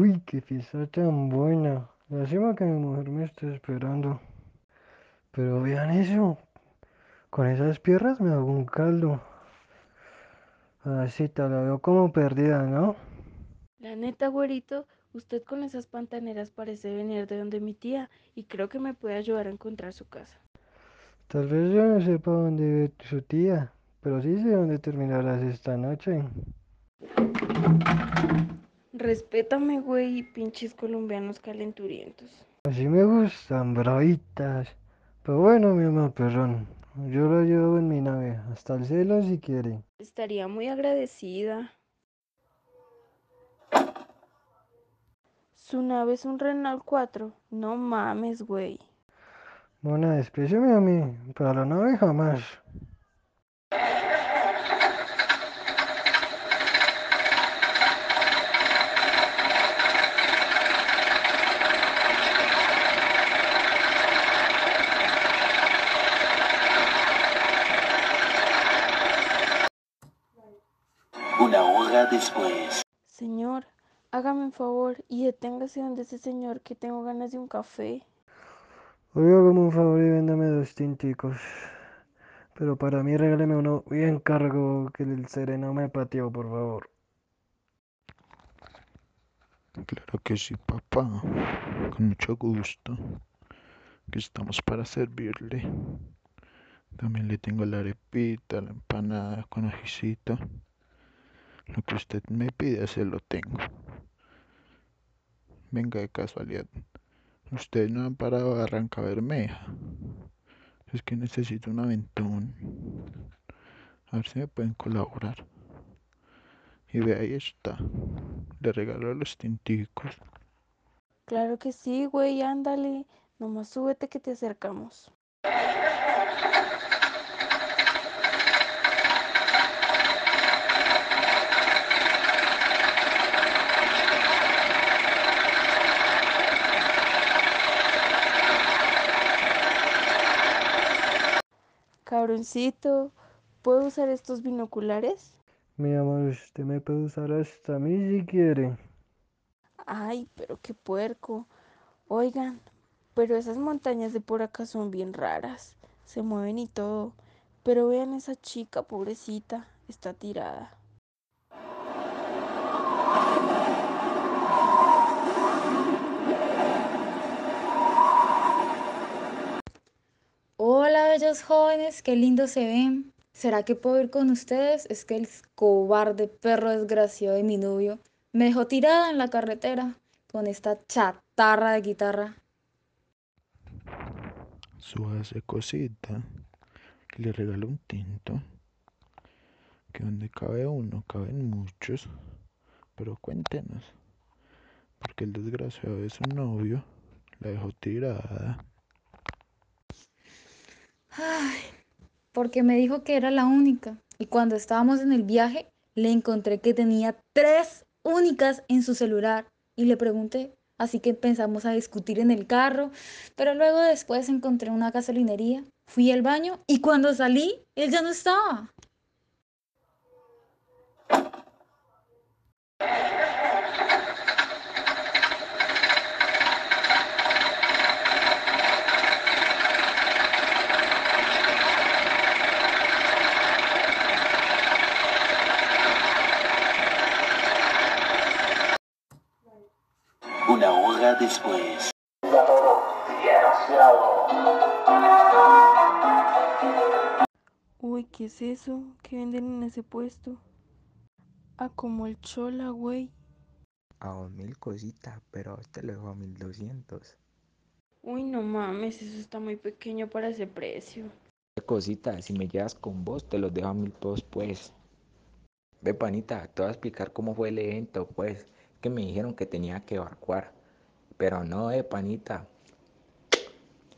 Uy, qué fiesta tan buena. Lástima que mi mujer me esté esperando. Pero vean eso. Con esas piernas me hago un caldo. Así te la veo como perdida, ¿no? La neta, güerito, usted con esas pantaneras parece venir de donde mi tía y creo que me puede ayudar a encontrar su casa. Tal vez yo no sepa dónde vive su tía, pero sí sé dónde terminarás esta noche. Respétame, güey, pinches colombianos calenturientos. Así me gustan, bravitas. Pero bueno, mi amor, perrón. Yo lo llevo en mi nave, hasta el cielo si quiere. Estaría muy agradecida. Su nave es un Renault 4. No mames, güey. Mona, despreciame a mí, para la nave jamás. Una hora después. Señor, hágame un favor y deténgase donde ese señor que tengo ganas de un café. Oiga, como un favor y véndame dos tinticos. Pero para mí regáleme uno bien cargo que el sereno me pateó, por favor. Claro que sí, papá. Con mucho gusto. Que estamos para servirle. También le tengo la arepita, la empanada con ajicito. Lo que usted me pide, se lo tengo. Venga de casualidad. Ustedes no han parado de Barranca Bermeja. Es que necesito un aventón. A ver si me pueden colaborar. Y ve, ahí está. Le regalo los tinticos. Claro que sí, güey, ándale. Nomás súbete que te acercamos. Cabroncito, ¿puedo usar estos binoculares? Mi amor, usted me puede usar hasta a mí si quiere. Ay, pero qué puerco. Oigan, pero esas montañas de por acá son bien raras. Se mueven y todo. Pero vean esa chica, pobrecita, está tirada. Hola, bellos jóvenes, qué lindo se ven. ¿Será que puedo ir con ustedes? Es que el cobarde perro desgraciado de mi novio me dejó tirada en la carretera con esta chatarra de guitarra. Súbase cosita. Le regalo un tinto. Que donde cabe uno, caben muchos. Pero cuéntenos. Porque el desgraciado de su novio la dejó tirada. Ay, porque me dijo que era la única. Y cuando estábamos en el viaje, le encontré que tenía tres únicas en su celular. Y le pregunté, así que empezamos a discutir en el carro. Pero luego después encontré una gasolinería, fui al baño y cuando salí, él ya no estaba. Una después. Uy, ¿qué es eso? ¿Qué venden en ese puesto? Ah, como el chola, güey. A dos mil cositas, pero a este le dejo a mil doscientos. Uy, no mames, eso está muy pequeño para ese precio. Qué cosita, si me llevas con vos, te los dejo a mil pesos, pues. Ve, panita, te voy a explicar cómo fue el evento, pues. Que me dijeron que tenía que evacuar. Pero no, eh, panita.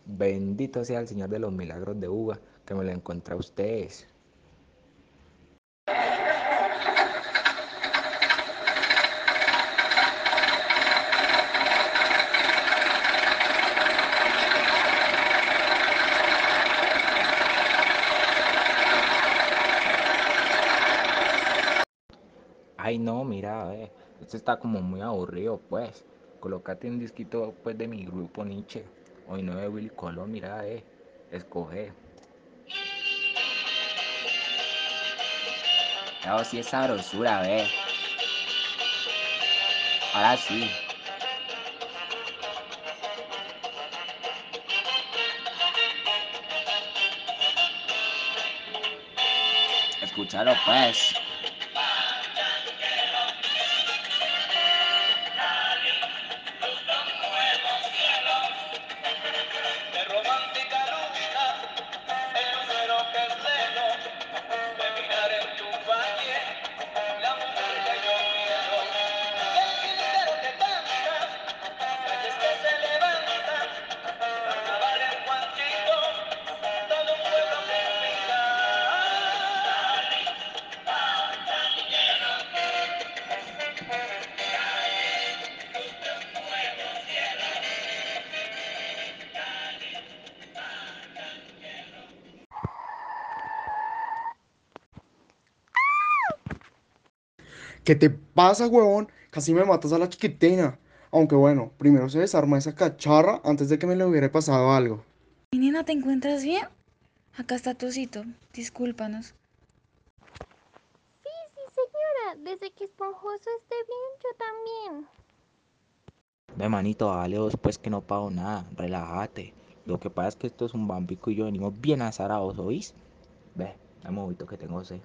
Bendito sea el Señor de los milagros de Uva, que me lo encontré a ustedes. Ay, no, mira, eh, Este está como muy aburrido, pues. Colócate un disquito, pues, de mi grupo Nietzsche. Hoy no de Willy Colón, mira, eh. Escoge. No, sí es sabrosura, ve. Ahora sí. Escúchalo, pues. ¿Qué te pasa, huevón? Casi me matas a la chiquitina. Aunque bueno, primero se desarma esa cacharra antes de que me le hubiera pasado algo. Mi nena, ¿te encuentras bien? Acá está tu osito. Discúlpanos. Sí, sí, señora. Desde que Esponjoso esté bien, yo también. Ve, manito, dale vos, pues, que no pago nada. Relájate. Lo que pasa es que esto es un bambico y yo venimos bien azarados, ¿oís? Ve, dame un que tengo sed.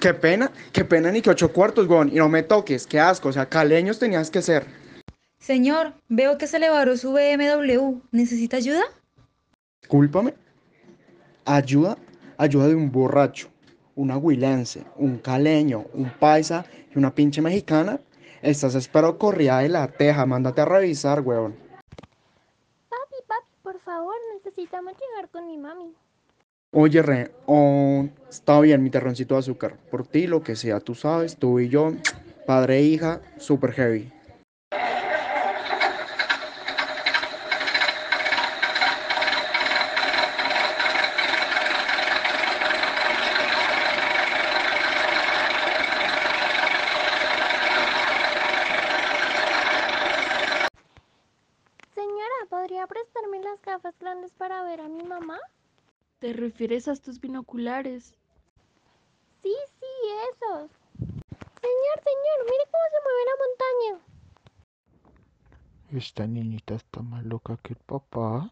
Qué pena, qué pena ni que ocho cuartos, huevón. Y no me toques, qué asco. O sea, caleños tenías que ser. Señor, veo que se le varó su BMW. ¿Necesita ayuda? Discúlpame. Ayuda, ayuda de un borracho, un aguilense, un caleño, un paisa y una pinche mexicana. Estás espero corrida de la teja. Mándate a revisar, huevón. Papi, papi, por favor, necesitamos llegar con mi mami. Oye, Re, oh, está bien mi terroncito de azúcar. Por ti, lo que sea, tú sabes, tú y yo, padre e hija, super heavy. Señora, ¿podría prestarme las gafas grandes para ver a mi mamá? ¿Te refieres a estos binoculares? Sí, sí, esos. Señor, señor, mire cómo se mueve la montaña. Esta niñita está más loca que el papá.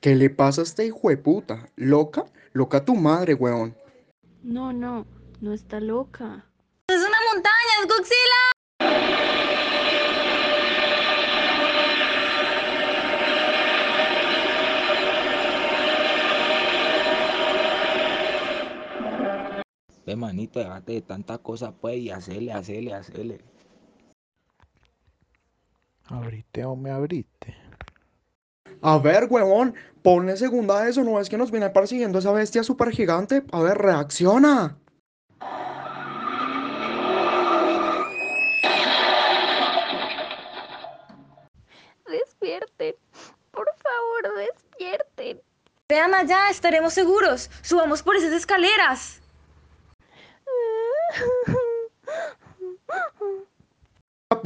¿Qué le pasa a este hijo de puta? ¿Loca? Loca tu madre, weón. No, no, no está loca. ¡Es una montaña! ¡Es Godzilla! Ve, manito, déjate de tanta cosa, pues, y hacele, hacele, hacele. Abrite o me abrite. A ver, huevón, ponle segunda a eso, ¿no es que nos viene persiguiendo esa bestia súper gigante? A ver, reacciona. Despierten. Por favor, despierten. Vean allá, estaremos seguros. Subamos por esas escaleras.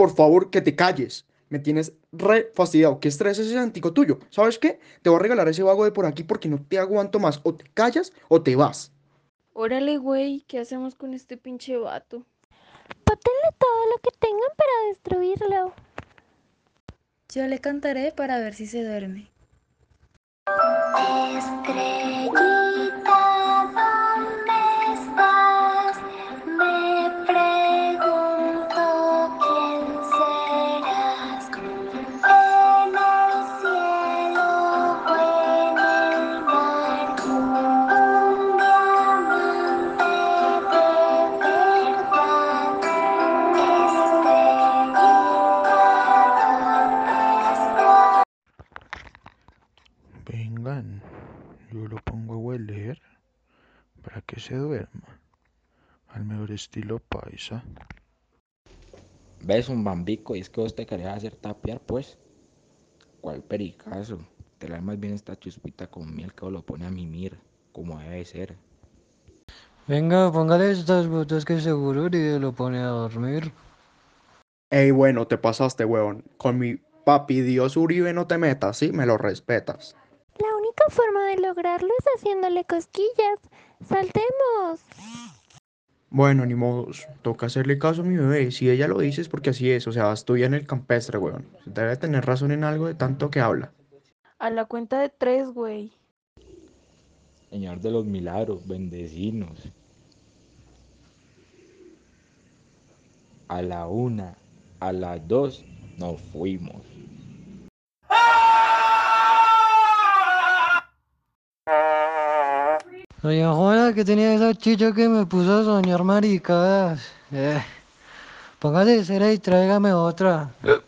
Por favor, que te calles. Me tienes re fastidiado. ¿Qué estrés es ese antico tuyo? ¿Sabes qué? Te voy a regalar ese vago de por aquí porque no te aguanto más. O te callas o te vas. Órale, güey, ¿qué hacemos con este pinche vato? Bótenle todo lo que tengan para destruirlo. Yo le cantaré para ver si se duerme. Estrellita, Yo lo pongo a hueler para que se duerma. Al mejor estilo paisa. ¿Ves un bambico? Y es que vos te querés hacer tapiar, pues. ¿Cuál pericazo? Te la más bien esta chuspita con miel que lo pone a mimir, como debe ser. Venga, póngale estas botas que seguro Uribe lo pone a dormir. Ey, bueno, te pasaste, huevón. Con mi papi Dios Uribe no te metas, ¿sí? Me lo respetas. La única forma de lograrlo es haciéndole cosquillas. Saltemos. Bueno, ni modos. Toca hacerle caso a mi bebé. Si ella lo dice es porque así es. O sea, estoy en el campestre, huevón. Debe tener razón en algo de tanto que habla. A la cuenta de tres, güey. Señor de los milagros, bendecinos. A la una, a las dos, nos fuimos. Doña Juana, que tenía esa chicha que me puso a soñar maricadas. Eh, póngale cera y tráigame otra. Eso